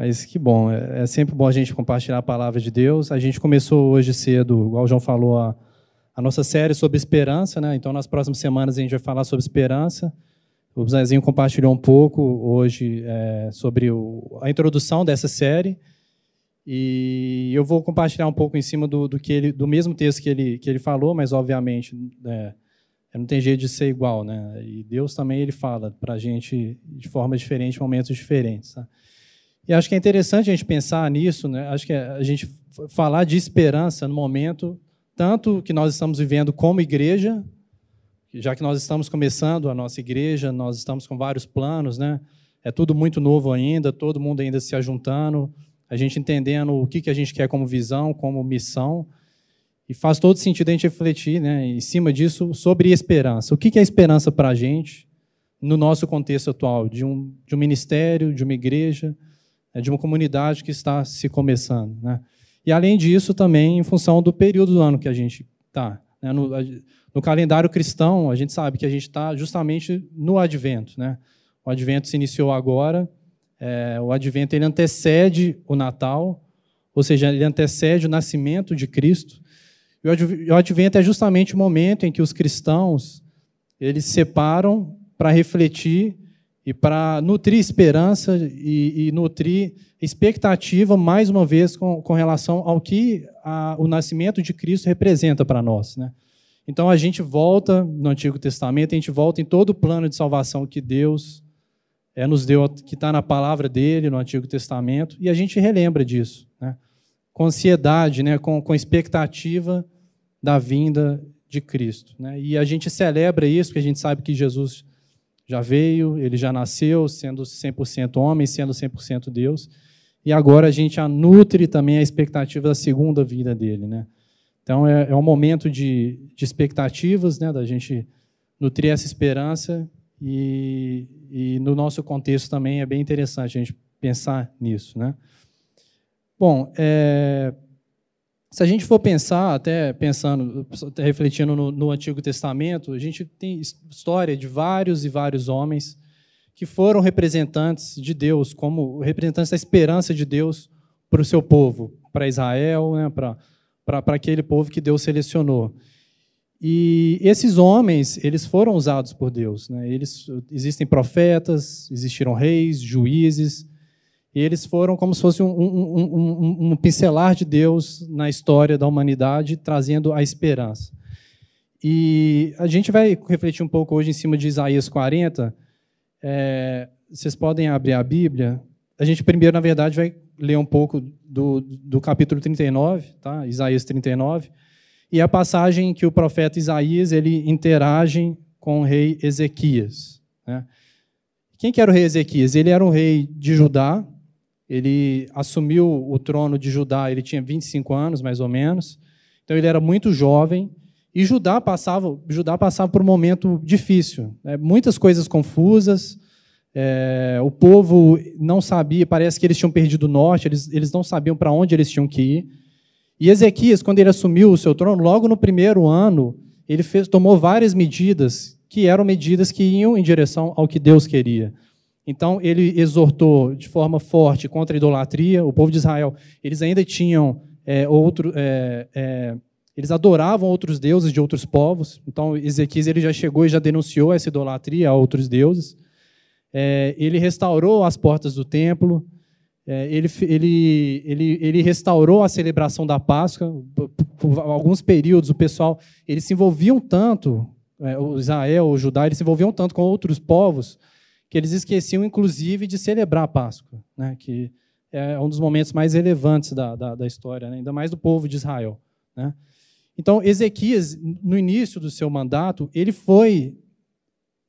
Mas que bom, é, é sempre bom a gente compartilhar a palavra de Deus. A gente começou hoje cedo, igual o João falou, a, a nossa série sobre esperança, né? Então, nas próximas semanas a gente vai falar sobre esperança. O Zezinho compartilhou um pouco hoje é, sobre o, a introdução dessa série. E eu vou compartilhar um pouco em cima do, do, que ele, do mesmo texto que ele, que ele falou, mas obviamente é, não tem jeito de ser igual, né? E Deus também ele fala para a gente de forma diferente, momentos diferentes. Tá? E acho que é interessante a gente pensar nisso, né? Acho que a gente falar de esperança no momento tanto que nós estamos vivendo como igreja, já que nós estamos começando a nossa igreja, nós estamos com vários planos, né? É tudo muito novo ainda, todo mundo ainda se ajuntando, a gente entendendo o que, que a gente quer como visão, como missão. E faz todo sentido a gente refletir né, em cima disso sobre esperança. O que, que é esperança para a gente no nosso contexto atual, de um, de um ministério, de uma igreja, né, de uma comunidade que está se começando. Né? E, além disso, também em função do período do ano que a gente está. Né? No, no, calendário cristão, a gente sabe que a gente está justamente no advento. Né? O advento se iniciou agora, é, o advento ele antecede o Natal, ou seja, ele antecede o nascimento de Cristo. E o advento é justamente o momento em que os cristãos eles separam para refletir e para nutrir esperança e, e, nutrir expectativa, mais uma vez, com, com relação ao que a, o nascimento de Cristo representa para nós. Né? Então a gente volta no Antigo Testamento, a gente volta em todo o plano de salvação que Deus é, nos deu, que está na palavra dele, no Antigo Testamento, e a gente relembra disso, né? com ansiedade, né? com, com expectativa da vinda de Cristo. Né? E a gente celebra isso, porque a gente sabe que Jesus já veio, ele já nasceu, sendo 100% homem, sendo 100% Deus. E agora a gente nutre também a expectativa da segunda vida dele. Né? Então é, é um momento de, de expectativas, né, da gente nutrir essa esperança. E, e no nosso contexto também é bem interessante a gente pensar nisso. Né? Bom, é, se a gente for pensar, até pensando, até refletindo no, no, Antigo Testamento, a gente tem história de vários e vários homens que foram representantes de Deus, como representantes da esperança de Deus para o seu povo, para Israel, né, para, para, para aquele povo que Deus selecionou. E esses homens, eles foram usados por Deus. Né? Eles, existem profetas, existiram reis, juízes, e eles foram como se fosse um, um, um, um, pincelar de Deus na história da humanidade, trazendo a esperança. E a gente vai refletir um pouco hoje em cima de Isaías 40. É, vocês podem abrir a Bíblia. A gente primeiro, na verdade, vai ler um pouco do, do capítulo 39, tá? Isaías 39, e a passagem que o profeta Isaías ele interage com o rei Ezequias. Né? Quem que era o rei Ezequias? Ele era um rei de Judá, ele assumiu o trono de Judá, ele tinha 25 anos, mais ou menos. Então ele era muito jovem. E Judá passava, Judá passava por um momento difícil, né? muitas coisas confusas. É, o povo não sabia, parece que eles tinham perdido o norte, eles, eles não sabiam para onde eles tinham que ir. E Ezequias, quando ele assumiu o seu trono, logo no primeiro ano, ele fez, tomou várias medidas que eram medidas que iam em direção ao que Deus queria. Então, ele exortou de forma forte contra a idolatria. O povo de Israel, eles ainda tinham é, outro, é, é, eles adoravam outros deuses de outros povos. Então, Ezequias ele já chegou e já denunciou essa idolatria a outros deuses. É, ele restaurou as portas do templo. É, ele, ele, ele, ele restaurou a celebração da Páscoa. Por, alguns períodos, o pessoal eles se envolviam tanto, é, o Israel, o Judá, eles se envolviam tanto com outros povos que eles esqueciam, inclusive, de celebrar a Páscoa, né? que é um dos momentos mais relevantes da, da, da história, né? ainda mais do povo de Israel. Né? Então, Ezequias, no início do seu mandato, ele foi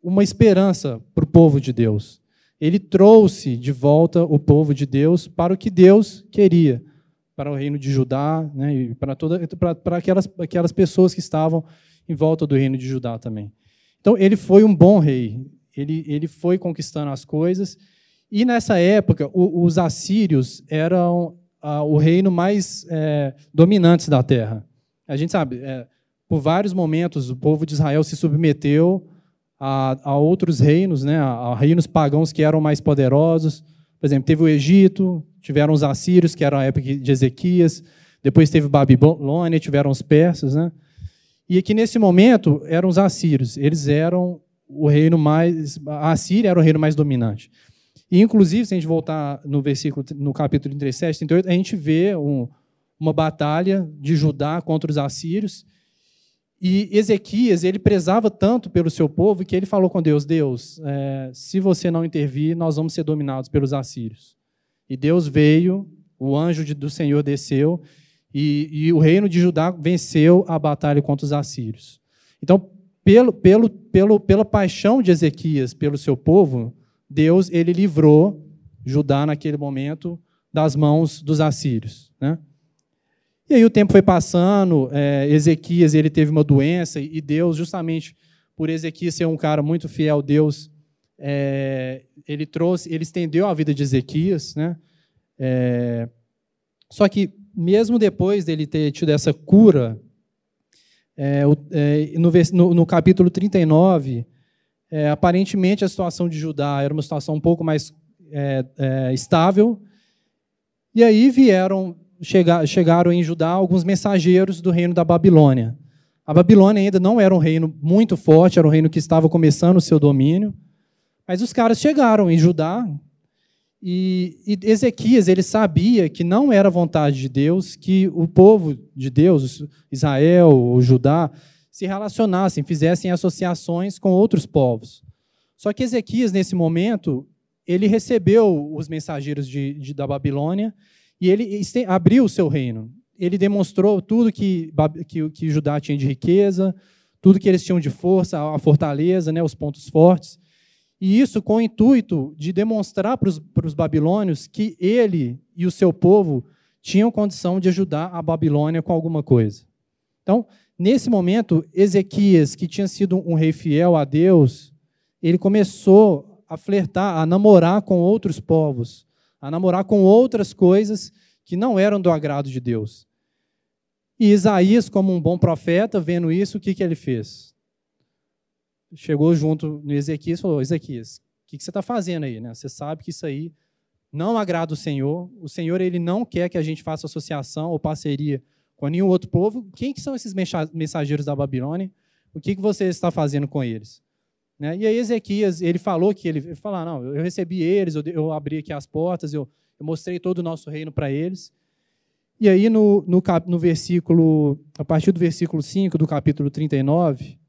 uma esperança para o povo de Deus. Ele trouxe de volta o povo de Deus para o que Deus queria, para o reino de Judá, né, e para, toda, para, para aquelas, aquelas pessoas que estavam em volta do reino de Judá também. Então, ele foi um bom rei ele, ele foi conquistando as coisas. E nessa época, o, os assírios eram a, o reino mais é, dominante da terra. A gente sabe, é, por vários momentos, o povo de Israel se submeteu a, a outros reinos, né, a, a reinos pagãos que eram mais poderosos. Por exemplo, teve o Egito, tiveram os assírios, que era a época de Ezequias, depois teve Babilônia, tiveram os persas, né? E aqui nesse momento eram os assírios, eles eram o reino mais. A Síria era o reino mais dominante. E, inclusive, se a gente voltar no versículo, no capítulo 37, 38, a gente vê um, uma batalha de Judá contra os assírios. E Ezequias, ele prezava tanto pelo seu povo que ele falou com Deus: Deus, é, se você não intervir, nós vamos ser dominados pelos assírios. E Deus veio, o anjo do Senhor desceu, e, e o reino de Judá venceu a batalha contra os assírios. Então, pelo, pelo, pelo, pela paixão de Ezequias pelo seu povo, Deus ele livrou Judá naquele momento das mãos dos assírios. Né? E aí o tempo foi passando, é, Ezequias ele teve uma doença e Deus, justamente por Ezequias ser um cara muito fiel, Deus é, ele trouxe, ele estendeu a vida de Ezequias, né? É, só que mesmo depois dele ter tido essa cura é, é, no, no, capítulo 39, é, aparentemente a situação de Judá era uma situação um pouco mais é, é, estável. E aí vieram, chega, chegaram em Judá alguns mensageiros do reino da Babilônia. A Babilônia ainda não era um reino muito forte, era um reino que estava começando o seu domínio. Mas os caras chegaram em Judá, e, e, Ezequias ele sabia que não era vontade de Deus que o povo de Deus, Israel, o Judá, se relacionassem, fizessem associações com outros povos. Só que Ezequias, nesse momento, ele recebeu os mensageiros de, de, da Babilônia e ele abriu o seu reino. Ele demonstrou tudo que, que, que Judá tinha de riqueza, tudo que eles tinham de força, a fortaleza, né, os pontos fortes. E isso com o intuito de demonstrar para os babilônios que ele e o seu povo tinham condição de ajudar a Babilônia com alguma coisa. Então, nesse momento, Ezequias, que tinha sido um rei fiel a Deus, ele começou a flertar, a namorar com outros povos, a namorar com outras coisas que não eram do agrado de Deus. E Isaías, como um bom profeta, vendo isso, o que, que ele fez? Chegou junto no Ezequias e falou: Ezequias, o que, você está fazendo aí? Né? Você sabe que isso aí não agrada o Senhor. O Senhor ele não quer que a gente faça associação ou parceria com nenhum outro povo. Quem que são esses mensageiros da Babilônia? O que, que você está fazendo com eles? Né? E aí Ezequias, ele falou que ele, ele falou, ah, não, eu recebi eles, eu, eu, abri aqui as portas, eu, eu mostrei todo o nosso reino para eles. E aí no, no, no versículo, a partir do versículo 5 do capítulo 39,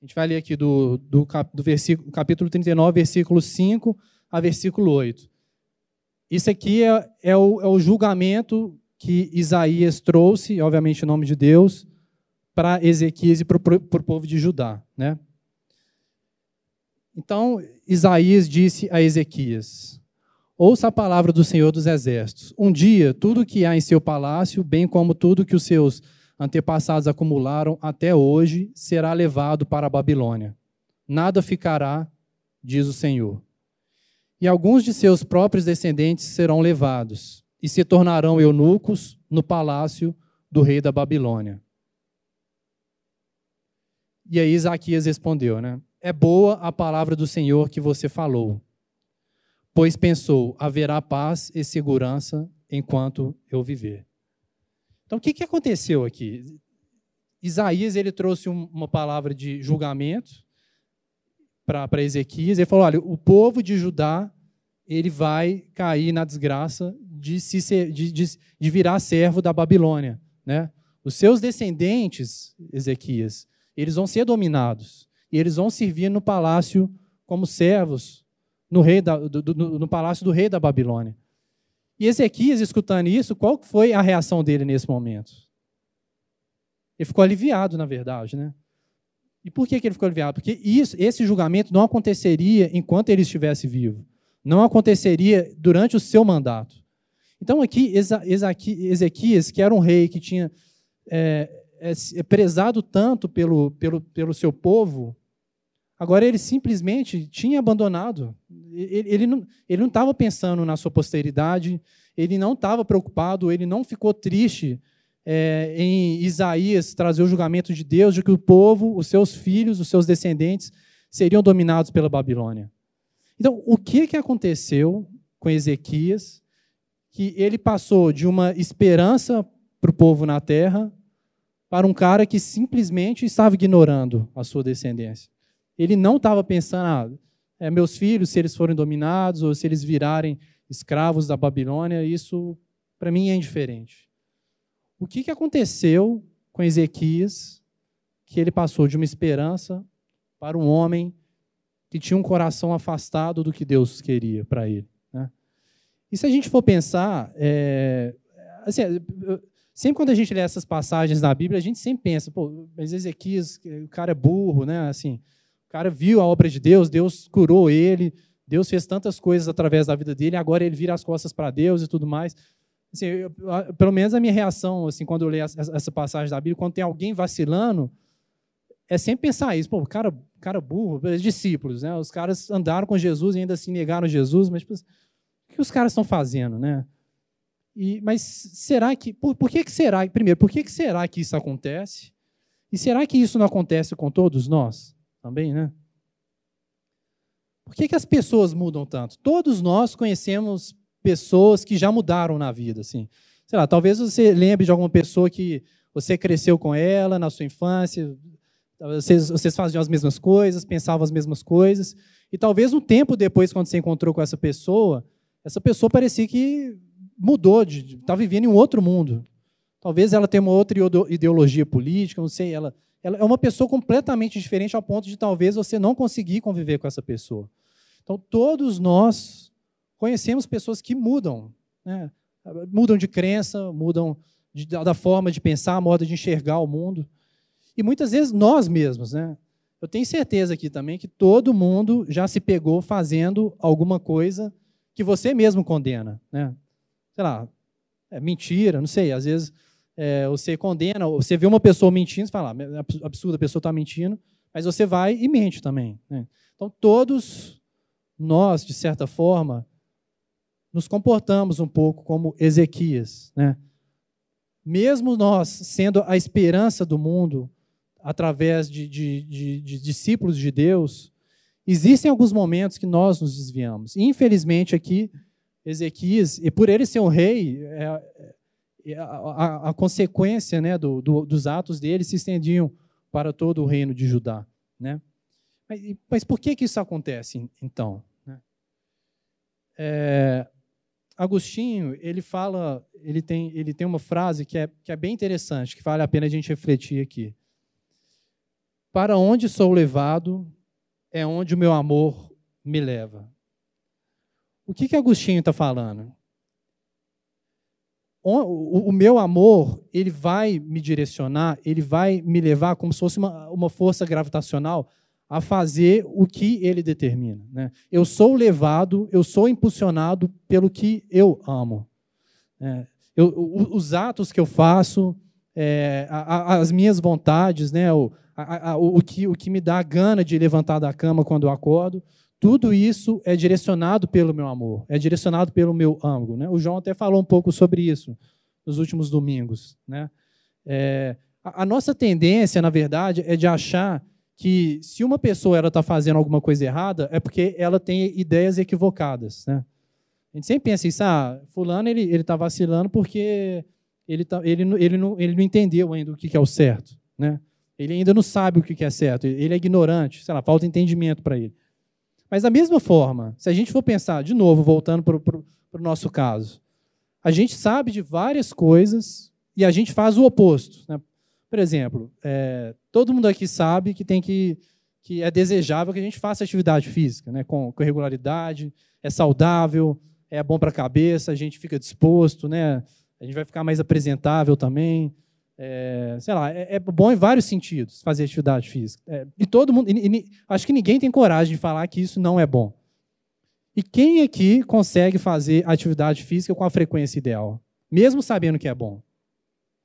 a gente vai ler aqui do, do, do versículo, capítulo 39, versículo 5 a versículo 8. Isso aqui é, é, o, é o julgamento que Isaías trouxe, obviamente em nome de Deus, para Ezequias e para o povo de Judá. Né? Então, Isaías disse a Ezequias: Ouça a palavra do Senhor dos Exércitos. Um dia, tudo que há em seu palácio, bem como tudo que os seus antepassados acumularam até hoje, será levado para a Babilônia. Nada ficará, diz o Senhor. E alguns de seus próprios descendentes serão levados e se tornarão eunucos no palácio do rei da Babilônia. E aí Isaquias respondeu, né? É boa a palavra do Senhor que você falou, pois pensou, haverá paz e segurança enquanto eu viver. Então, o que, que aconteceu aqui? Isaías ele trouxe uma palavra de julgamento para Ezequias. Ele falou: olha, o povo de Judá ele vai cair na desgraça de, se de, de, de virar servo da Babilônia. Né? Os seus descendentes, Ezequias, eles vão ser dominados. E eles vão servir no palácio como servos no, rei da, do, do, no palácio do rei da Babilônia. E Ezequias, escutando isso, qual foi a reação dele nesse momento? Ele ficou aliviado, na verdade, né? E por que, ele ficou aliviado? Porque isso, esse julgamento não aconteceria enquanto ele estivesse vivo. Não aconteceria durante o seu mandato. Então, aqui, Ezequias, que era um rei que tinha é, é, é prezado tanto pelo, pelo, pelo seu povo, Agora, ele simplesmente tinha abandonado. Ele, ele não estava pensando na sua posteridade, ele não estava preocupado, ele não ficou triste é, em Isaías trazer o julgamento de Deus de que o povo, os seus filhos, os seus descendentes, seriam dominados pela Babilônia. Então, o que, que aconteceu com Ezequias que ele passou de uma esperança para o povo na terra para um cara que simplesmente estava ignorando a sua descendência? Ele não estava pensando, ah, é, meus filhos, se eles forem dominados ou se eles virarem escravos da Babilônia, isso para mim é indiferente. O que, que aconteceu com Ezequias que ele passou de uma esperança para um homem que tinha um coração afastado do que Deus queria para ele? Né? E se a gente for pensar, é, assim, sempre quando a gente lê essas passagens na Bíblia, a gente sempre pensa, pô, mas Ezequias, o cara é burro, né? Assim, o cara viu a obra de Deus, Deus curou ele, Deus fez tantas coisas através da vida dele, agora ele vira as costas para Deus e tudo mais. Assim, eu, pelo menos a minha reação, assim, quando eu leio essa passagem da Bíblia, quando tem alguém vacilando, é sempre pensar isso. Pô, cara, cara burro, discípulos, né? Os caras andaram com Jesus e ainda assim negaram Jesus, mas tipo, o que os caras estão fazendo, né? E, mas será que, por, por que, que será, primeiro, por que, que será que isso acontece? E será que isso não acontece com todos nós? Também, né? Por que, que as pessoas mudam tanto? Todos nós conhecemos pessoas que já mudaram na vida, assim. Sei lá, talvez você lembre de alguma pessoa que você cresceu com ela na sua infância, vocês, vocês faziam as mesmas coisas, pensavam as mesmas coisas, e talvez um tempo depois, quando você encontrou com essa pessoa, essa pessoa parecia que mudou, está vivendo em um outro mundo. Talvez ela tenha uma outra ideologia política, não sei, ela ela é uma pessoa completamente diferente ao ponto de talvez você não conseguir conviver com essa pessoa. Então, todos nós conhecemos pessoas que mudam, né? mudam de crença, mudam de, da forma de pensar, a modo de enxergar o mundo. E muitas vezes nós mesmos, né? Eu tenho certeza aqui também que todo mundo já se pegou fazendo alguma coisa que você mesmo condena, né? Sei lá, é mentira, não sei, às vezes é, você condena, você vê uma pessoa mentindo, você fala, ah, é absurdo, a pessoa está mentindo, mas você vai e mente também. Né? Então, todos nós, de certa forma, nos comportamos um pouco como Ezequias. Né? Mesmo nós sendo a esperança do mundo, através de, de, de, de discípulos de Deus, existem alguns momentos que nós nos desviamos. Infelizmente, aqui, Ezequias, e por ele ser um rei, é, a, a, a consequência né, do, do, dos atos dele se estendiam para todo o reino de Judá. Né? Mas, mas por que, que isso acontece, então? Né? É, Agostinho, ele fala, ele tem, ele tem uma frase que é, que é bem interessante, que vale a pena a gente refletir aqui. Para onde sou levado é onde o meu amor me leva. O que, que Agostinho está falando? O, meu amor, ele vai me direcionar, ele vai me levar como se fosse uma, uma força gravitacional a fazer o que ele determina. Né? Eu sou levado, eu sou impulsionado pelo que eu amo. É, eu, os atos que eu faço, é, a, a, as minhas vontades, né, o, a, o, que, o que me dá a gana de levantar da cama quando eu acordo, tudo isso é direcionado pelo meu amor, é direcionado pelo meu ângulo. Né? O João até falou um pouco sobre isso nos últimos domingos. Né? É, a, nossa tendência, na verdade, é de achar que se uma pessoa está fazendo alguma coisa errada, é porque ela tem ideias equivocadas. Né? A gente sempre pensa isso, ah, fulano ele está vacilando porque ele, tá, ele, ele, não, ele não entendeu ainda o que, que é o certo. Né? Ele ainda não sabe o que, que é certo, ele é ignorante, sei lá, falta entendimento para ele. Mas da mesma forma, se a gente for pensar, de novo, voltando para o nosso caso, a gente sabe de várias coisas e a gente faz o oposto. Né? Por exemplo, é, todo mundo aqui sabe que tem que, que é desejável que a gente faça atividade física, né? com, com regularidade, é saudável, é bom para a cabeça, a gente fica disposto, né? a gente vai ficar mais apresentável também. É, sei lá, é, é, bom em vários sentidos fazer atividade física. É, e todo mundo, e, e, acho que ninguém tem coragem de falar que isso não é bom. E quem aqui consegue fazer atividade física com a frequência ideal, mesmo sabendo que é bom?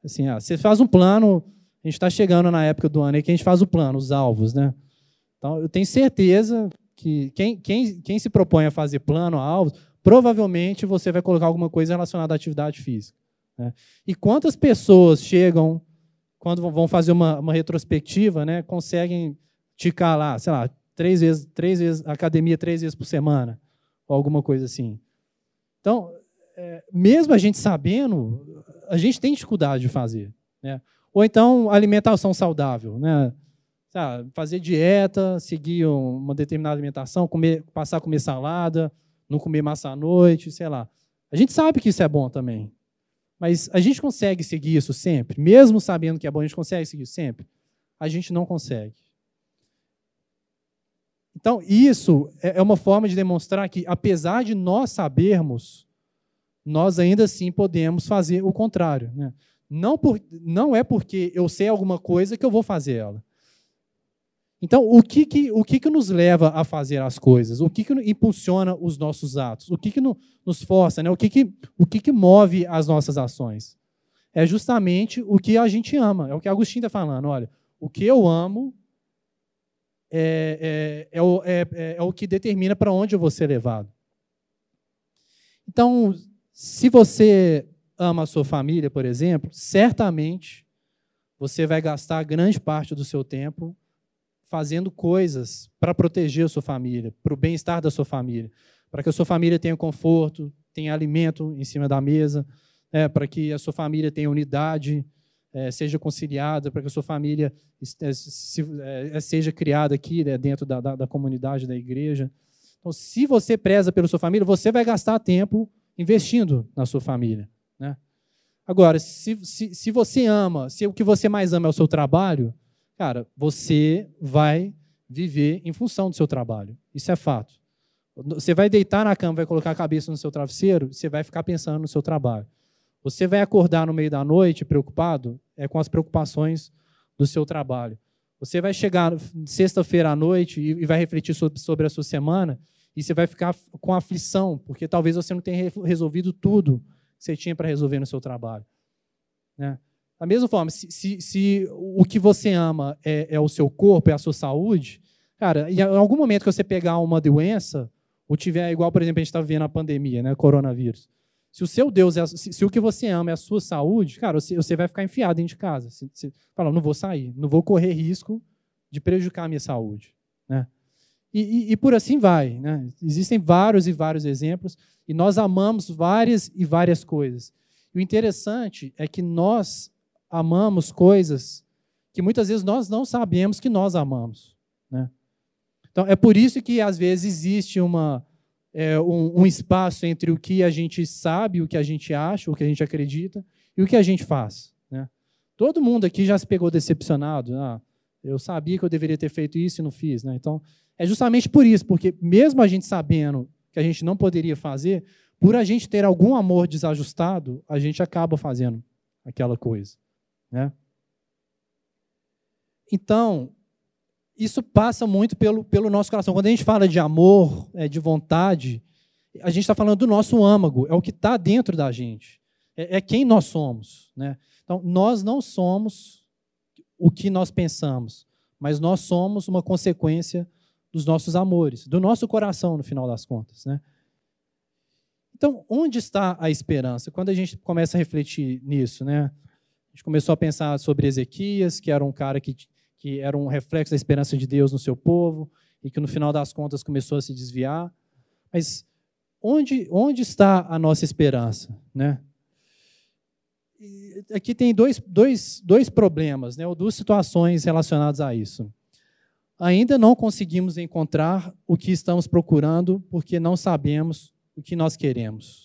Assim, ah, você faz um plano, a gente está chegando na época do ano aí que a gente faz o plano, os alvos, né? Então, eu tenho certeza que quem, quem, quem se propõe a fazer plano, alvos, provavelmente você vai colocar alguma coisa relacionada à atividade física. Né? E quantas pessoas chegam, quando vão fazer uma, uma retrospectiva, né, conseguem ticar lá, sei lá, três vezes, três vezes, academia três vezes por semana, ou alguma coisa assim. Então, é, mesmo a gente sabendo, a gente tem dificuldade de fazer. Né? Ou então, alimentação saudável. Né? fazer dieta, seguir uma determinada alimentação, comer, passar a comer salada, não comer massa à noite, sei lá. A gente sabe que isso é bom também. Mas a gente consegue seguir isso sempre? Mesmo sabendo que é bom, a gente consegue seguir isso sempre? A gente não consegue. Então, isso é, é uma forma de demonstrar que, apesar de nós sabermos, nós ainda assim podemos fazer o contrário. Né? Não, por, não é porque eu sei alguma coisa que eu vou fazer ela. Então, o que, que, o que, que nos leva a fazer as coisas? O que, que impulsiona os nossos atos? O que, que nos força? Né? O, que, que, o que, que move as nossas ações? É justamente o que a gente ama. É o que Agostinho está falando. Olha, o que eu amo é, é, é, o, é, é, é o que determina para onde eu vou ser levado. Então, se você ama a sua família, por exemplo, certamente você vai gastar grande parte do seu tempo fazendo coisas para proteger a sua família, para o bem-estar da sua família, para que a sua família tenha conforto, tenha alimento em cima da mesa, é, para que a sua família tenha unidade, é, seja conciliada, para que a sua família é, se, é, seja criada aqui né, dentro da, da, da comunidade da igreja. Então, se você preza pela sua família, você vai gastar tempo investindo na sua família. Né? Agora, se, se, se você ama, se o que você mais ama é o seu trabalho, cara, você vai viver em função do seu trabalho. Isso é fato. Você vai deitar na cama, vai colocar a cabeça no seu travesseiro, você vai ficar pensando no seu trabalho. Você vai acordar no meio da noite preocupado é com as preocupações do seu trabalho. Você vai chegar sexta-feira à noite e vai refletir sobre a sua semana e você vai ficar com aflição, porque talvez você não tenha resolvido tudo que você tinha para resolver no seu trabalho. Né? Da mesma forma, se, se, se o que você ama é, é, o seu corpo, é a sua saúde, cara, em algum momento que você pegar uma doença, ou tiver, igual, por exemplo, a gente está vivendo a pandemia, né, coronavírus. Se o seu Deus, é, se, se, o que você ama é a sua saúde, cara, você, você vai ficar enfiado dentro de casa. Você, você fala, não vou sair, não vou correr risco de prejudicar a minha saúde. Né? E, e, e, por assim vai. Né? Existem vários e vários exemplos, e nós amamos várias e várias coisas. E o interessante é que nós amamos coisas que muitas vezes nós não sabemos que nós amamos. Né? Então, é por isso que, às vezes, existe uma, é, um, um, espaço entre o que a gente sabe, o que a gente acha, o que a gente acredita, e o que a gente faz. Né? Todo mundo aqui já se pegou decepcionado. Ah, eu sabia que eu deveria ter feito isso e não fiz. Né? Então, é justamente por isso, porque mesmo a gente sabendo que a gente não poderia fazer, por a gente ter algum amor desajustado, a gente acaba fazendo aquela coisa. Né? Então, isso passa muito pelo, pelo nosso coração. Quando a gente fala de amor, é, de vontade, a gente está falando do nosso âmago, é o que está dentro da gente, é, é, quem nós somos. Né? Então, nós não somos o que nós pensamos, mas nós somos uma consequência dos nossos amores, do nosso coração, no final das contas. Né? Então, onde está a esperança? Quando a gente começa a refletir nisso, né? Gente começou a pensar sobre Ezequias, que era um cara que, que era um reflexo da esperança de Deus no seu povo e que no final das contas começou a se desviar. Mas onde, onde está a nossa esperança? Né? Aqui tem dois, dois, dois problemas, né, ou duas situações relacionadas a isso. Ainda não conseguimos encontrar o que estamos procurando porque não sabemos o que nós queremos.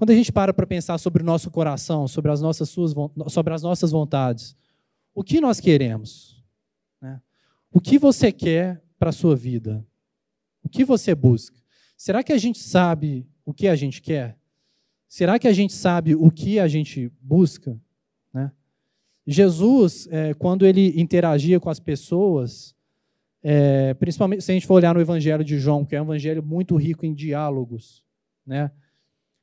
Quando a gente para para pensar sobre o nosso coração, sobre as nossas, suas, sobre as nossas vontades, o que nós queremos? Né? O que você quer para a sua vida? O que você busca? Será que a gente sabe o que a gente quer? Será que a gente sabe o que a gente busca? Né? Jesus, é, quando ele interagia com as pessoas, é, principalmente se a gente for olhar no Evangelho de João, que é um evangelho muito rico em diálogos, né?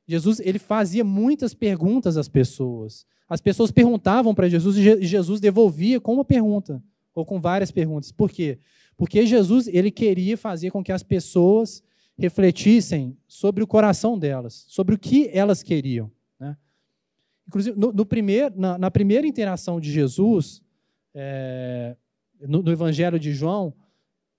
Jesus ele fazia muitas perguntas às pessoas. As pessoas perguntavam para Jesus e Jesus devolvia com uma pergunta ou com várias perguntas. Por quê? Porque Jesus ele queria fazer com que as pessoas refletissem sobre o coração delas, sobre o que elas queriam. Né? Inclusive, no, no primeir, na, na, primeira interação de Jesus, é, no, no Evangelho de João,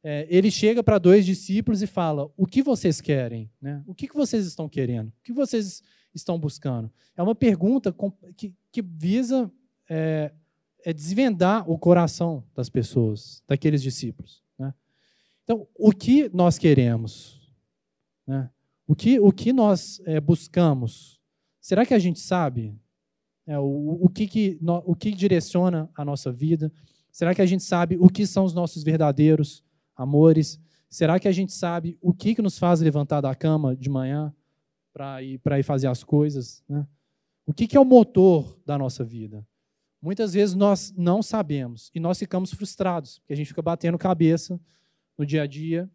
é, ele chega para dois discípulos e fala: O que vocês querem? Né? O que, que vocês estão querendo? O que vocês estão buscando? É uma pergunta que, que visa é, é desvendar o coração das pessoas, daqueles discípulos. Né? Então, o que nós queremos? Né? O, que, o que nós é, buscamos? Será que a gente sabe é, o, o, que, que, no, o que direciona a nossa vida? Será que a gente sabe o que são os nossos verdadeiros amores? Será que a gente sabe o que, que nos faz levantar da cama de manhã para ir, ir fazer as coisas? Né? O que, que é o motor da nossa vida? Muitas vezes nós não sabemos e nós ficamos frustrados, porque a gente fica batendo cabeça no dia a dia,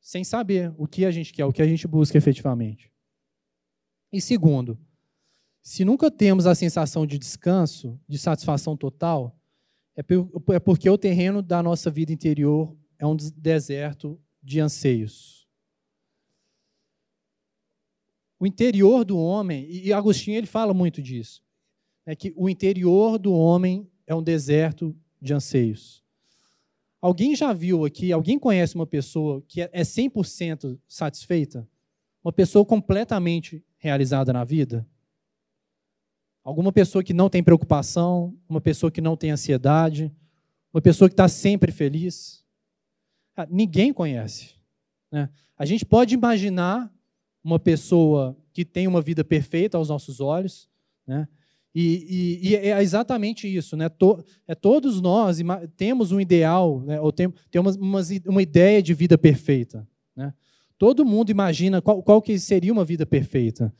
sem saber o que a gente quer, o que a gente busca efetivamente. E segundo, se nunca temos a sensação de descanso, de satisfação total, é, é porque o terreno da nossa vida interior é um deserto de anseios. O interior do homem, e Agostinho ele fala muito disso, é que o interior do homem é um deserto de anseios. Alguém já viu aqui, alguém conhece uma pessoa que é 100% satisfeita? Uma pessoa completamente realizada na vida? Alguma pessoa que não tem preocupação, uma pessoa que não tem ansiedade, uma pessoa que está sempre feliz? Ah, ninguém conhece. Né? A gente pode imaginar uma pessoa que tem uma vida perfeita aos nossos olhos, né? E, e, e, é exatamente isso, né? To, é, todos nós temos um ideal, né? ou tem, temos uma, uma ideia de vida perfeita. Né? Todo mundo imagina qual, qual que seria uma vida perfeita.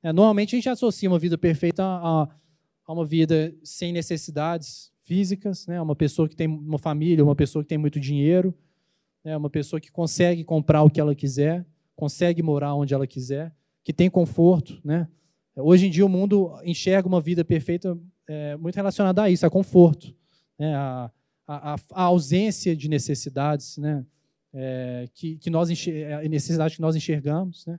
É, normalmente a gente associa uma vida perfeita a, a uma vida sem necessidades físicas, né? uma pessoa que tem uma família, uma pessoa que tem muito dinheiro, né? uma pessoa que consegue comprar o que ela quiser, consegue morar onde ela quiser, que tem conforto, né? Hoje em dia o mundo enxerga uma vida perfeita é, muito relacionada a isso, a conforto, né? a, a, a, ausência de necessidades, né? É, que, que nós é, necessidades que nós enxergamos, né?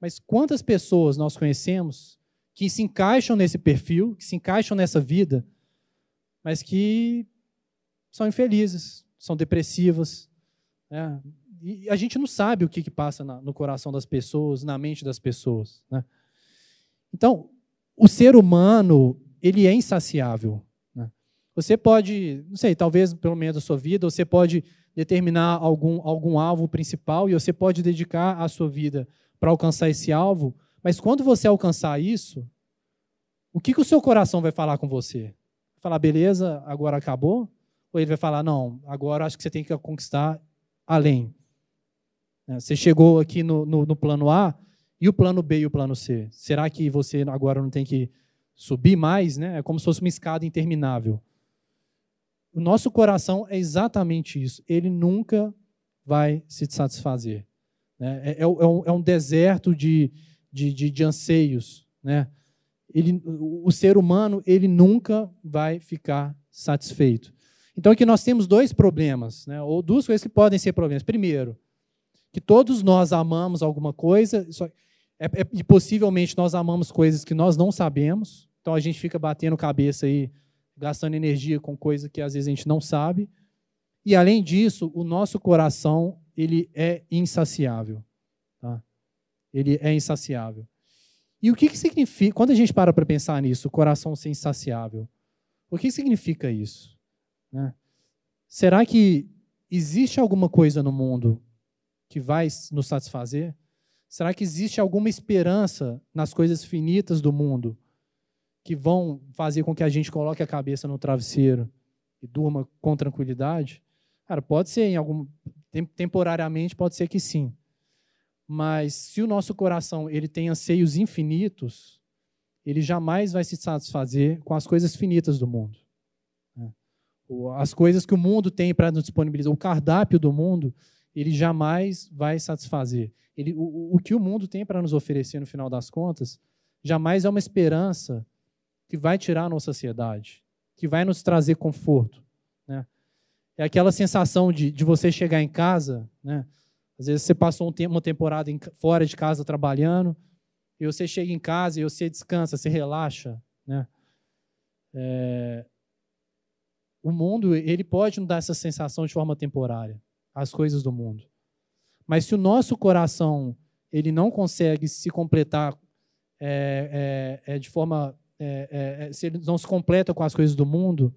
Mas quantas pessoas nós conhecemos que se encaixam nesse perfil, que se encaixam nessa vida, mas que são infelizes, são depressivas, né? E a gente não sabe o que, que passa na, no coração das pessoas, na mente das pessoas, né? Então, o ser humano, ele é insaciável. Né? Você pode, não sei, talvez pelo menos da sua vida, você pode determinar algum, algum alvo principal e você pode dedicar a sua vida para alcançar esse alvo, mas quando você alcançar isso, o que, que o seu coração vai falar com você? Falar, beleza, agora acabou? Ou ele vai falar, não, agora acho que você tem que conquistar além. Né? Você chegou aqui no, no, no plano A, e o plano B e o plano C? Será que você agora não tem que subir mais? Né? É como se fosse uma escada interminável. O nosso coração é exatamente isso. Ele nunca vai se satisfazer. Né? É, é, é, um, é um, deserto de, de, de, de anseios. Né? Ele, o ser humano ele nunca vai ficar satisfeito. Então aqui nós temos dois problemas, né? ou duas coisas que podem ser problemas. Primeiro, que todos nós amamos alguma coisa, é, é, e possivelmente nós amamos coisas que nós não sabemos, então a gente fica batendo cabeça aí, gastando energia com coisas que às vezes a gente não sabe. E além disso, o nosso coração ele é insaciável. Tá? Ele é insaciável. E o que, que significa, quando a gente para para pensar nisso, o coração ser insaciável, o que significa isso? Né? Será que existe alguma coisa no mundo que vai nos satisfazer? Será que existe alguma esperança nas coisas finitas do mundo que vão fazer com que a gente coloque a cabeça no travesseiro e durma com tranquilidade? Cara, pode ser em algum temporariamente pode ser que sim. Mas se o nosso coração ele tem anseios infinitos, ele jamais vai se satisfazer com as coisas finitas do mundo. As coisas que o mundo tem para nos disponibilizar, o cardápio do mundo, ele jamais vai satisfazer. Ele, o, o que o mundo tem para nos oferecer no final das contas, jamais é uma esperança que vai tirar a nossa ansiedade, que vai nos trazer conforto. Né? É aquela sensação de, de você chegar em casa, né? às vezes você passou um tempo, uma temporada em, fora de casa trabalhando, e você chega em casa e você descansa, você relaxa. Né? É... o mundo ele pode nos dar essa sensação de forma temporária, as coisas do mundo. Mas se o nosso coração ele não consegue se completar é, é, é, de forma, é, é, é, se ele não se completa com as coisas do mundo,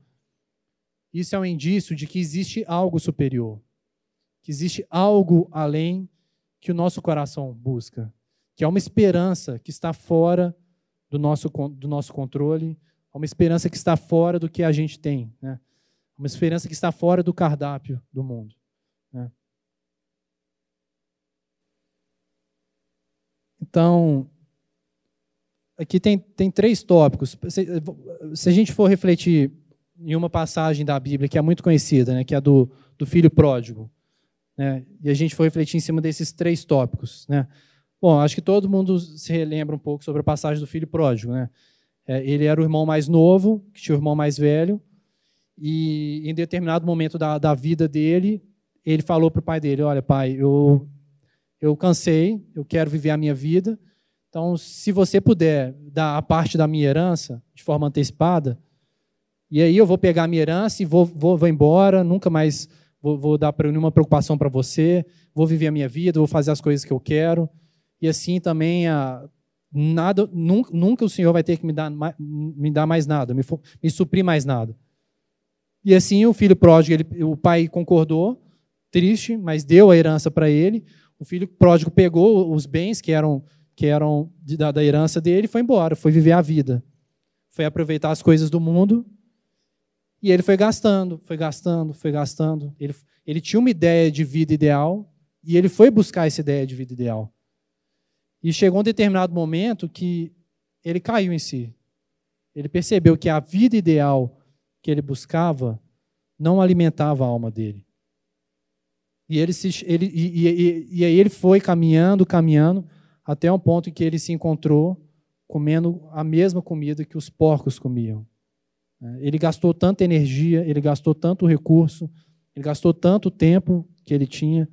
isso é um indício de que existe algo superior, que existe algo além que o nosso coração busca, que é uma esperança que está fora do nosso, do nosso controle, uma esperança que está fora do que a gente tem, né? Uma esperança que está fora do cardápio do mundo. Né? Então, aqui tem, tem três tópicos. Se, se, a gente for refletir em uma passagem da Bíblia que é muito conhecida, né, que é do, do filho pródigo, né, e a gente for refletir em cima desses três tópicos. Né. Bom, acho que todo mundo se relembra um pouco sobre a passagem do filho pródigo. Né. É, ele era o irmão mais novo, que tinha o irmão mais velho, e em determinado momento da, da vida dele, ele falou para o pai dele: Olha, pai, eu, eu cansei, eu quero viver a minha vida. Então, se você puder dar a parte da minha herança de forma antecipada, e aí eu vou pegar a minha herança e vou, vou, vou embora, nunca mais vou, vou dar nenhuma preocupação para você, vou viver a minha vida, vou fazer as coisas que eu quero. E assim também a, nada, nunca, nunca, o Senhor vai ter que me dar, me dar mais nada, me, me suprir mais nada. E assim o filho pródigo, ele, o pai concordou, triste, mas deu a herança para ele. O filho pródigo pegou os bens que eram que eram da, da herança dele e foi embora, foi viver a vida. Foi aproveitar as coisas do mundo e ele foi gastando, foi gastando, foi gastando. Ele, ele tinha uma ideia de vida ideal e ele foi buscar essa ideia de vida ideal. E chegou um determinado momento que ele caiu em si. Ele percebeu que a vida ideal que ele buscava não alimentava a alma dele. E, ele se, ele, e, e, e aí ele foi caminhando, caminhando, até um ponto em que ele se encontrou comendo a mesma comida que os porcos comiam. Ele gastou tanta energia, ele gastou tanto recurso, ele gastou tanto tempo que ele tinha,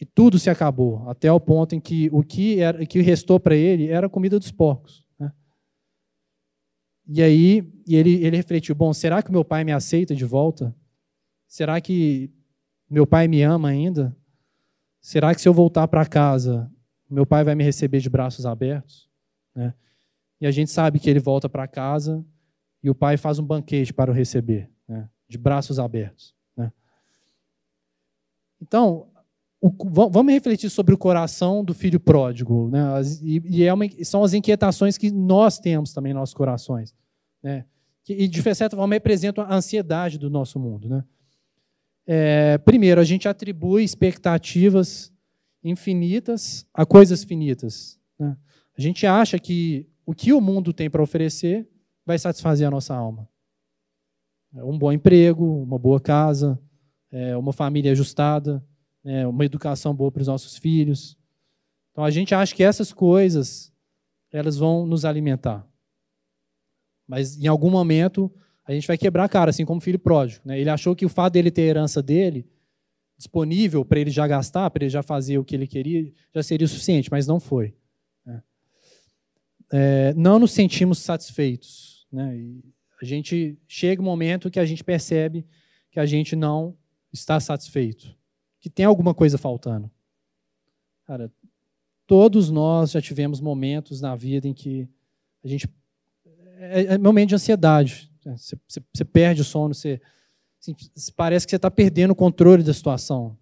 e tudo se acabou, até o ponto em que o que, era, que restou para ele era a comida dos porcos. E aí e ele, ele refletiu: bom, será que meu pai me aceita de volta? Será que meu pai me ama ainda? Será que se eu voltar para casa, meu pai vai me receber de braços abertos? Né? E a gente sabe que ele volta para casa e o pai faz um banquete para o receber, né? de braços abertos. Né? Então, o, vamos refletir sobre o coração do filho pródigo. Né? E, e é uma, são as inquietações que nós temos também em nossos corações. Né? E de certa forma representam a ansiedade do nosso mundo. Né? É, primeiro, a gente atribui expectativas infinitas a coisas finitas. Né? A gente acha que o que o mundo tem para oferecer vai satisfazer a nossa alma. É um bom emprego, uma boa casa, é, uma família ajustada, é, uma educação boa para os nossos filhos. Então a gente acha que essas coisas elas vão nos alimentar. Mas em algum momento a gente vai quebrar a cara, assim como o filho pródigo. Né? Ele achou que o fato dele ter herança dele disponível para ele já gastar, para ele já fazer o que ele queria, já seria o suficiente, mas não foi. Né? É, não nos sentimos satisfeitos. Né? E a gente chega um momento que a gente percebe que a gente não está satisfeito, que tem alguma coisa faltando. Cara, todos nós já tivemos momentos na vida em que a gente é, é momento de ansiedade. Você, você, você perde o sono, você, assim, parece que você está perdendo o controle da situação.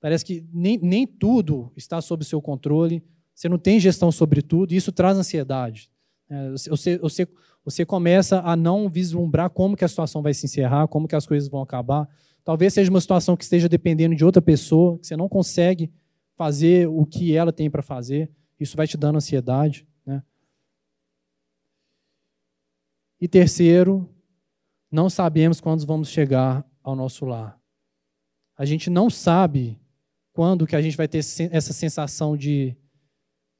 Parece que nem, nem tudo está sob seu controle, você não tem gestão sobre tudo, e isso traz ansiedade. É, você, você, você começa a não vislumbrar como que a situação vai se encerrar, como que as coisas vão acabar. Talvez seja uma situação que esteja dependendo de outra pessoa, que você não consegue fazer o que ela tem para fazer. Isso vai te dando ansiedade. E terceiro, não sabemos quando vamos chegar ao nosso lar. A gente não sabe quando que a gente vai ter essa sensação de,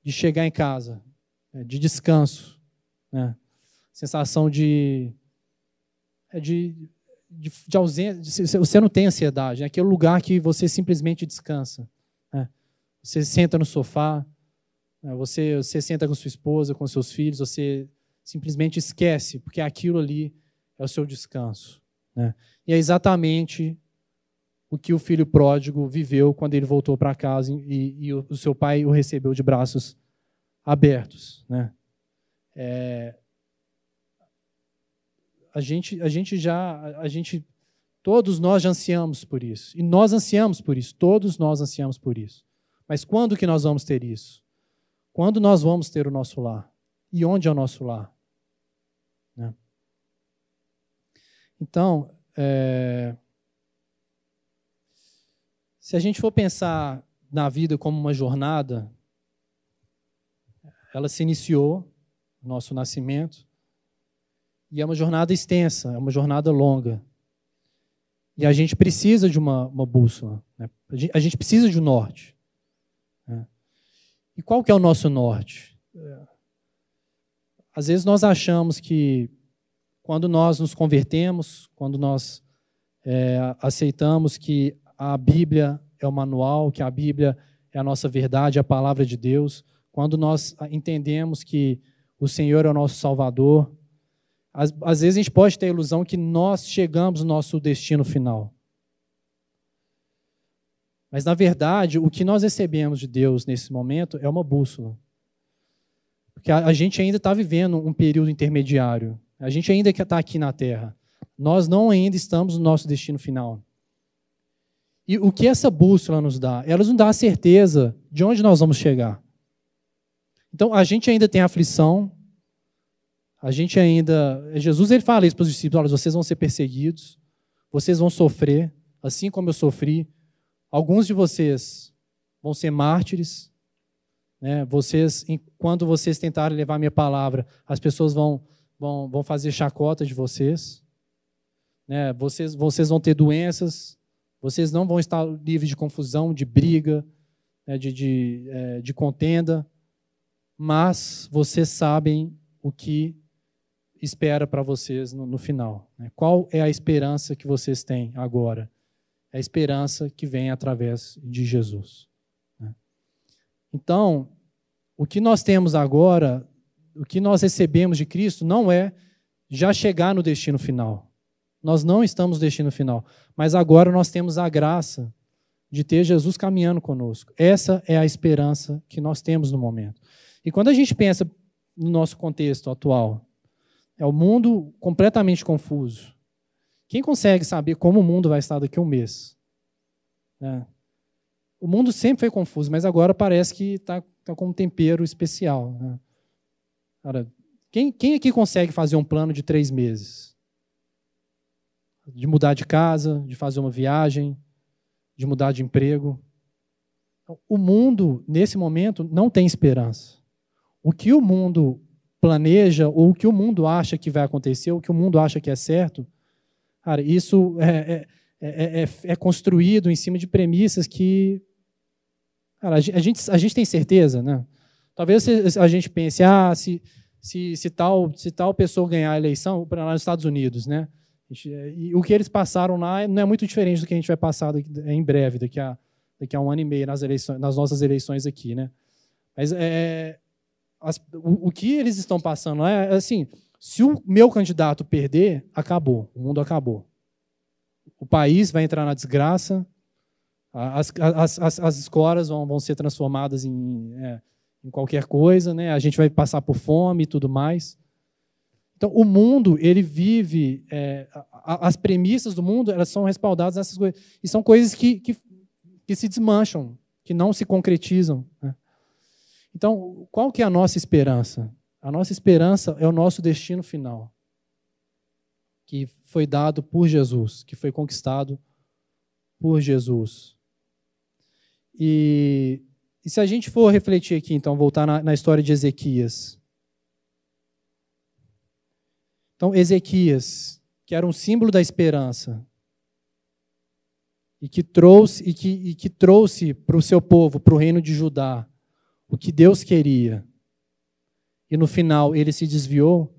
de chegar em casa, né, de descanso, né? sensação de, é, de, de, de ausência. Você não tem ansiedade, é aquele lugar que você simplesmente descansa. Né? Você senta no sofá, né? você, você senta com sua esposa, com seus filhos, você simplesmente esquece, porque aquilo ali é o seu descanso. Né? E é exatamente o que o filho pródigo viveu quando ele voltou para casa e, e, o, seu pai o recebeu de braços abertos. Né? É, a gente, a gente já, a gente, todos nós já ansiamos por isso. E nós ansiamos por isso, todos nós ansiamos por isso. Mas quando que nós vamos ter isso? Quando nós vamos ter o nosso lar? E onde é o nosso lar? Né? Então, é, se a gente for pensar na vida como uma jornada, ela se iniciou, nosso nascimento, e é uma jornada extensa, é uma jornada longa. E a gente precisa de uma, uma bússola. Né? A gente precisa de um norte. Né? E qual que é o nosso norte? Às vezes nós achamos que quando nós nos convertemos, quando nós é, aceitamos que a Bíblia é o manual, que a Bíblia é a nossa verdade, a palavra de Deus, quando nós entendemos que o Senhor é o nosso Salvador, às, às vezes a gente pode ter a ilusão que nós chegamos no nosso destino final. Mas, na verdade, o que nós recebemos de Deus nesse momento é uma bússola. Porque a gente ainda está vivendo um período intermediário. A gente ainda está aqui na Terra. Nós não ainda estamos no nosso destino final. E o que essa bússola nos dá? Ela nos dá a certeza de onde nós vamos chegar. Então, a gente ainda tem aflição, a gente ainda. Jesus ele fala isso para os discípulos: vocês vão ser perseguidos, vocês vão sofrer, assim como eu sofri. Alguns de vocês vão ser mártires. Né? Vocês, quando vocês tentarem levar minha palavra, as pessoas vão, vão, vão fazer chacota de vocês. Né? Vocês, vocês vão ter doenças. Vocês não vão estar livres de confusão, de briga, né? de, de, é, de contenda. Mas vocês sabem o que espera para vocês no, no final? Né? Qual é a esperança que vocês têm agora? É a esperança que vem através de Jesus. Né? Então, o que nós temos agora, o que nós recebemos de Cristo, não é já chegar no destino final. Nós não estamos no destino final, mas agora nós temos a graça de ter Jesus caminhando conosco. Essa é a esperança que nós temos no momento. E quando a gente pensa no nosso contexto atual, é o mundo completamente confuso. Quem consegue saber como o mundo vai estar daqui a um mês? É. O mundo sempre foi confuso, mas agora parece que está tá com um tempero especial. Né? Cara, quem, quem aqui consegue fazer um plano de três meses? De mudar de casa, de fazer uma viagem, de mudar de emprego. O mundo, nesse momento, não tem esperança. O que o mundo planeja ou o que o mundo acha que vai acontecer, ou o que o mundo acha que é certo, cara, isso é, é, é, é construído em cima de premissas que cara, a, gente, a gente tem certeza, né? Talvez a gente pense, ah, se, se, se, tal, se tal pessoa ganhar a eleição, lá nos Estados Unidos, né? E o que eles passaram lá não é muito diferente do que a gente vai passar em breve, daqui a, daqui a um ano e meio, nas, eleições, nas nossas eleições aqui, né? Mas é, as, o, o, que eles estão passando é, é assim: se o meu candidato perder, acabou, o mundo acabou. O país vai entrar na desgraça, as, as, as, as escolas vão, vão ser transformadas em, é, em qualquer coisa, né? a gente vai passar por fome e tudo mais. Então, o mundo, ele vive, é, as premissas do mundo, elas são respaldadas nessas coisas. E são coisas que, que, que se desmancham, que não se concretizam. Né? Então, qual que é a nossa esperança? A nossa esperança é o nosso destino final, que foi dado por Jesus, que foi conquistado por Jesus. E, e se a gente for refletir aqui, então, voltar na, na história de Ezequias. Então, Ezequias, que era um símbolo da esperança, e que trouxe e que, e que trouxe para o seu povo, para o reino de Judá, o que Deus queria, e no final ele se desviou,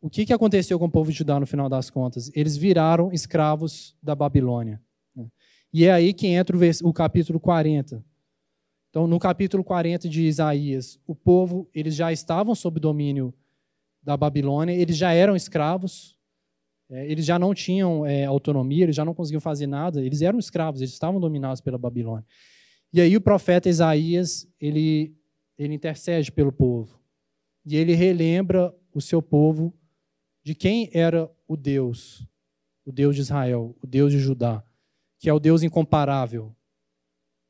o que, que aconteceu com o povo de Judá no final das contas? Eles viraram escravos da Babilônia. E é aí que entra o, o capítulo 40. Então, no capítulo 40 de Isaías, o povo, eles já estavam sob domínio da Babilônia, eles já eram escravos, É, eles já não tinham é, autonomia, eles já não conseguiam fazer nada, eles eram escravos, eles estavam dominados pela Babilônia. E aí o profeta Isaías, ele, ele intercede pelo povo. E ele relembra o seu povo de quem era o Deus, o Deus de Israel, o Deus de Judá, que é o Deus incomparável.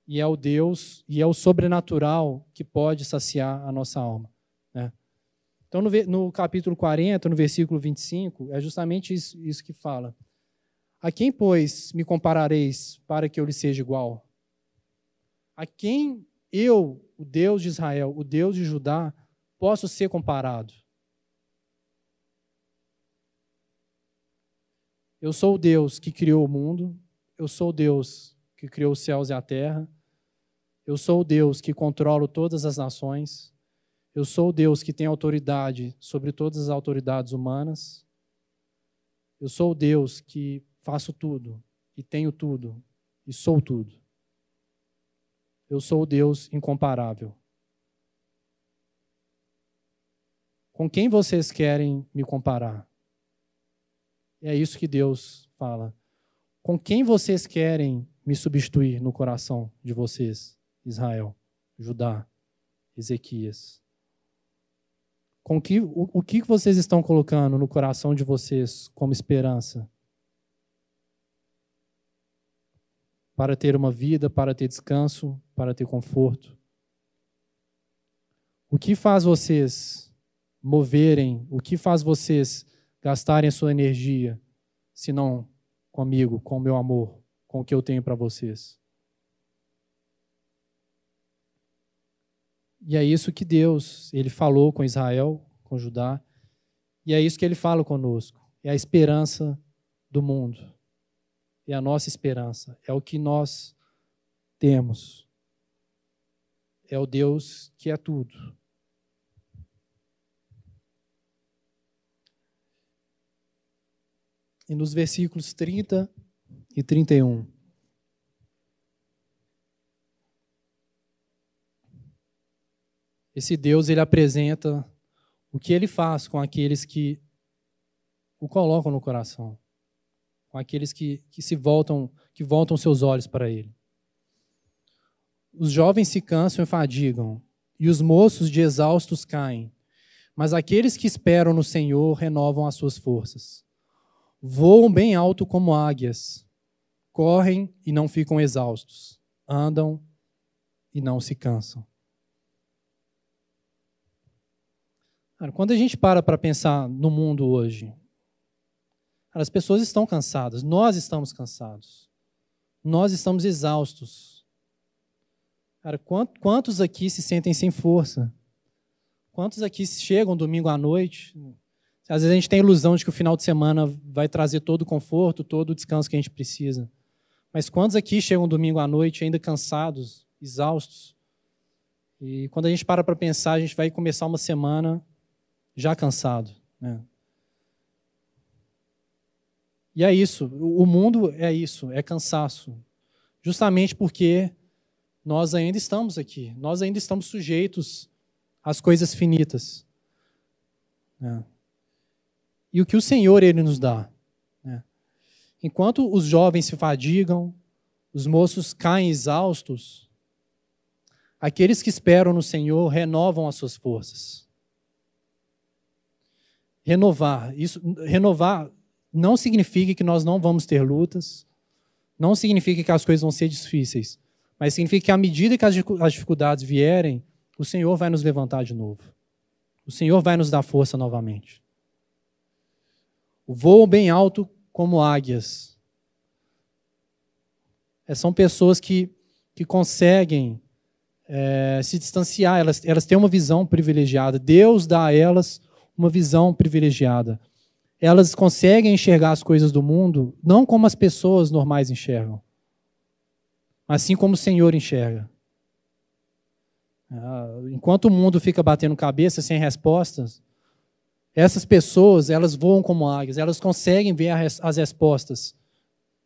E é o Deus, e é o sobrenatural que pode saciar a nossa alma. Né? Então, no, no, capítulo 40, no versículo 25, é justamente isso, isso que fala. A quem, pois, me comparareis para que eu lhe seja igual? A quem eu, o Deus de Israel, o Deus de Judá, posso ser comparado? Eu sou o Deus que criou o mundo, eu sou o Deus que criou os céus e a terra, eu sou o Deus que controlo todas as nações, eu sou o Deus que tem autoridade sobre todas as autoridades humanas, eu sou o Deus que faço tudo e tenho tudo e sou tudo. Eu sou o Deus incomparável. Com quem vocês querem me comparar? É isso que Deus fala. Com quem vocês querem me substituir no coração de vocês, Israel, Judá, Ezequias? Com que, o, o que vocês estão colocando no coração de vocês como esperança? para ter uma vida, para ter descanso, para ter conforto. O que faz vocês moverem, o que faz vocês gastarem sua energia, se não comigo, com o meu amor, com o que eu tenho para vocês? E é isso que Deus, ele falou com Israel, com Judá, e é isso que ele fala conosco. É a esperança do mundo é a nossa esperança, é o que nós temos. É o Deus que é tudo. E nos versículos 30 e 31. Esse Deus ele apresenta o que ele faz com aqueles que o colocam no coração com aqueles que, que se voltam, que voltam seus olhos para ele. Os jovens se cansam e fadigam, e os moços de exaustos caem. Mas aqueles que esperam no Senhor renovam as suas forças. Voam bem alto como águias, correm e não ficam exaustos, andam e não se cansam. Quando a gente para para pensar no mundo hoje, as pessoas estão cansadas, nós estamos cansados, nós estamos exaustos. Cara, quantos aqui se sentem sem força? Quantos aqui chegam domingo à noite? Às vezes a gente tem a ilusão de que o final de semana vai trazer todo o conforto, todo o descanso que a gente precisa. Mas quantos aqui chegam domingo à noite ainda cansados, exaustos? E quando a gente para para pensar, a gente vai começar uma semana já cansado. Né? E é isso, o mundo é isso, é cansaço. Justamente porque nós ainda estamos aqui, nós ainda estamos sujeitos às coisas finitas. É. E o que o Senhor ele nos dá? Enquanto os jovens se fadigam, os moços caem exaustos, aqueles que esperam no Senhor renovam as suas forças. Renovar, isso, renovar não significa que nós não vamos ter lutas, não significa que as coisas vão ser difíceis, mas significa que à medida que as dificuldades vierem, o Senhor vai nos levantar de novo. O Senhor vai nos dar força novamente. O voo bem alto como águias. É, são pessoas que, que conseguem é, se distanciar, elas, elas têm uma visão privilegiada. Deus dá a elas uma visão privilegiada elas conseguem enxergar as coisas do mundo não como as pessoas normais enxergam, mas sim como o Senhor enxerga. Ah, enquanto o mundo fica batendo cabeça sem respostas, essas pessoas, elas voam como águias, elas conseguem ver as respostas.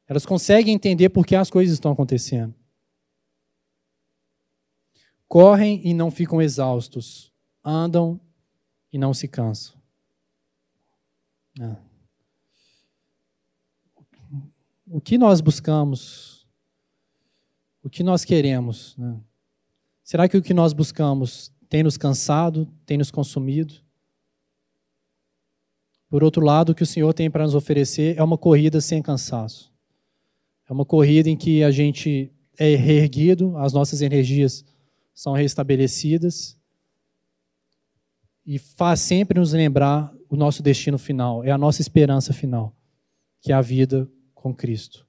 Elas conseguem entender por que as coisas estão acontecendo. Correm e não ficam exaustos, andam e não se cansam. É. o que nós buscamos, o que nós queremos. Né? Será que o que nós buscamos tem nos cansado, tem nos consumido? Por outro lado, o que o Senhor tem para nos oferecer é uma corrida sem cansaço. É uma corrida em que a gente é reerguido, as nossas energias são restabelecidas e faz sempre nos lembrar o nosso destino final, é a nossa esperança final, que é a vida com Cristo.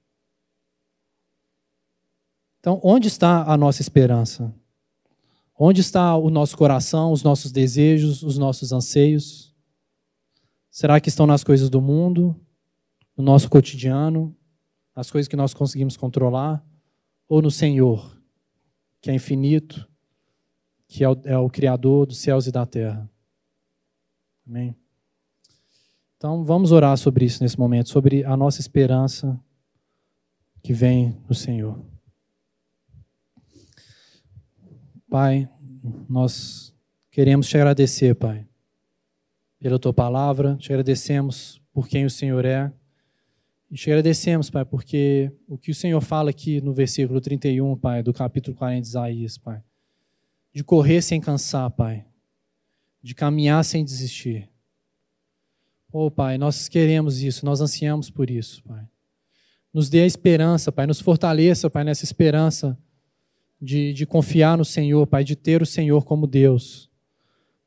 Então, onde está a nossa esperança? Onde está o nosso coração, os nossos desejos, os nossos anseios? Será que estão nas coisas do mundo, no nosso cotidiano, nas coisas que nós conseguimos controlar? Ou no Senhor, que é infinito, que é o, é o Criador dos céus e da terra? Amém? Então vamos orar sobre isso nesse momento, sobre a nossa esperança que vem do Senhor. Pai, nós queremos te agradecer, Pai, pela tua palavra, te agradecemos por quem o Senhor é. E te agradecemos, Pai, porque o que o Senhor fala aqui no versículo 31, Pai, do capítulo 40 de Isaías, Pai, de correr sem cansar, Pai, de caminhar sem desistir. Oh, Pai, nós queremos isso, nós ansiamos por isso, Pai. Nos dê a esperança, Pai, nos fortaleça, Pai, nessa esperança de, de confiar no Senhor, Pai, de ter o Senhor como Deus.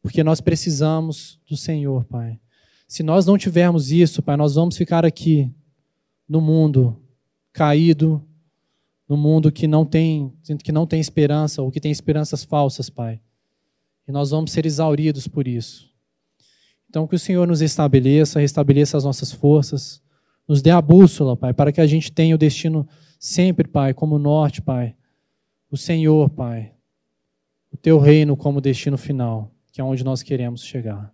Porque nós precisamos do Senhor, Pai. Se nós não tivermos isso, Pai, nós vamos ficar aqui no mundo caído, no mundo que não tem, que não tem esperança ou que tem esperanças falsas, Pai. E nós vamos ser exauridos por isso. Então, que o Senhor nos estabeleça, restabeleça as nossas forças, nos dê a bússola, Pai, para que a gente tenha o destino sempre, Pai, como norte, Pai. O Senhor, Pai. O Teu reino como destino final, que é onde nós queremos chegar.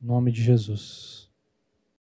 Em nome de Jesus.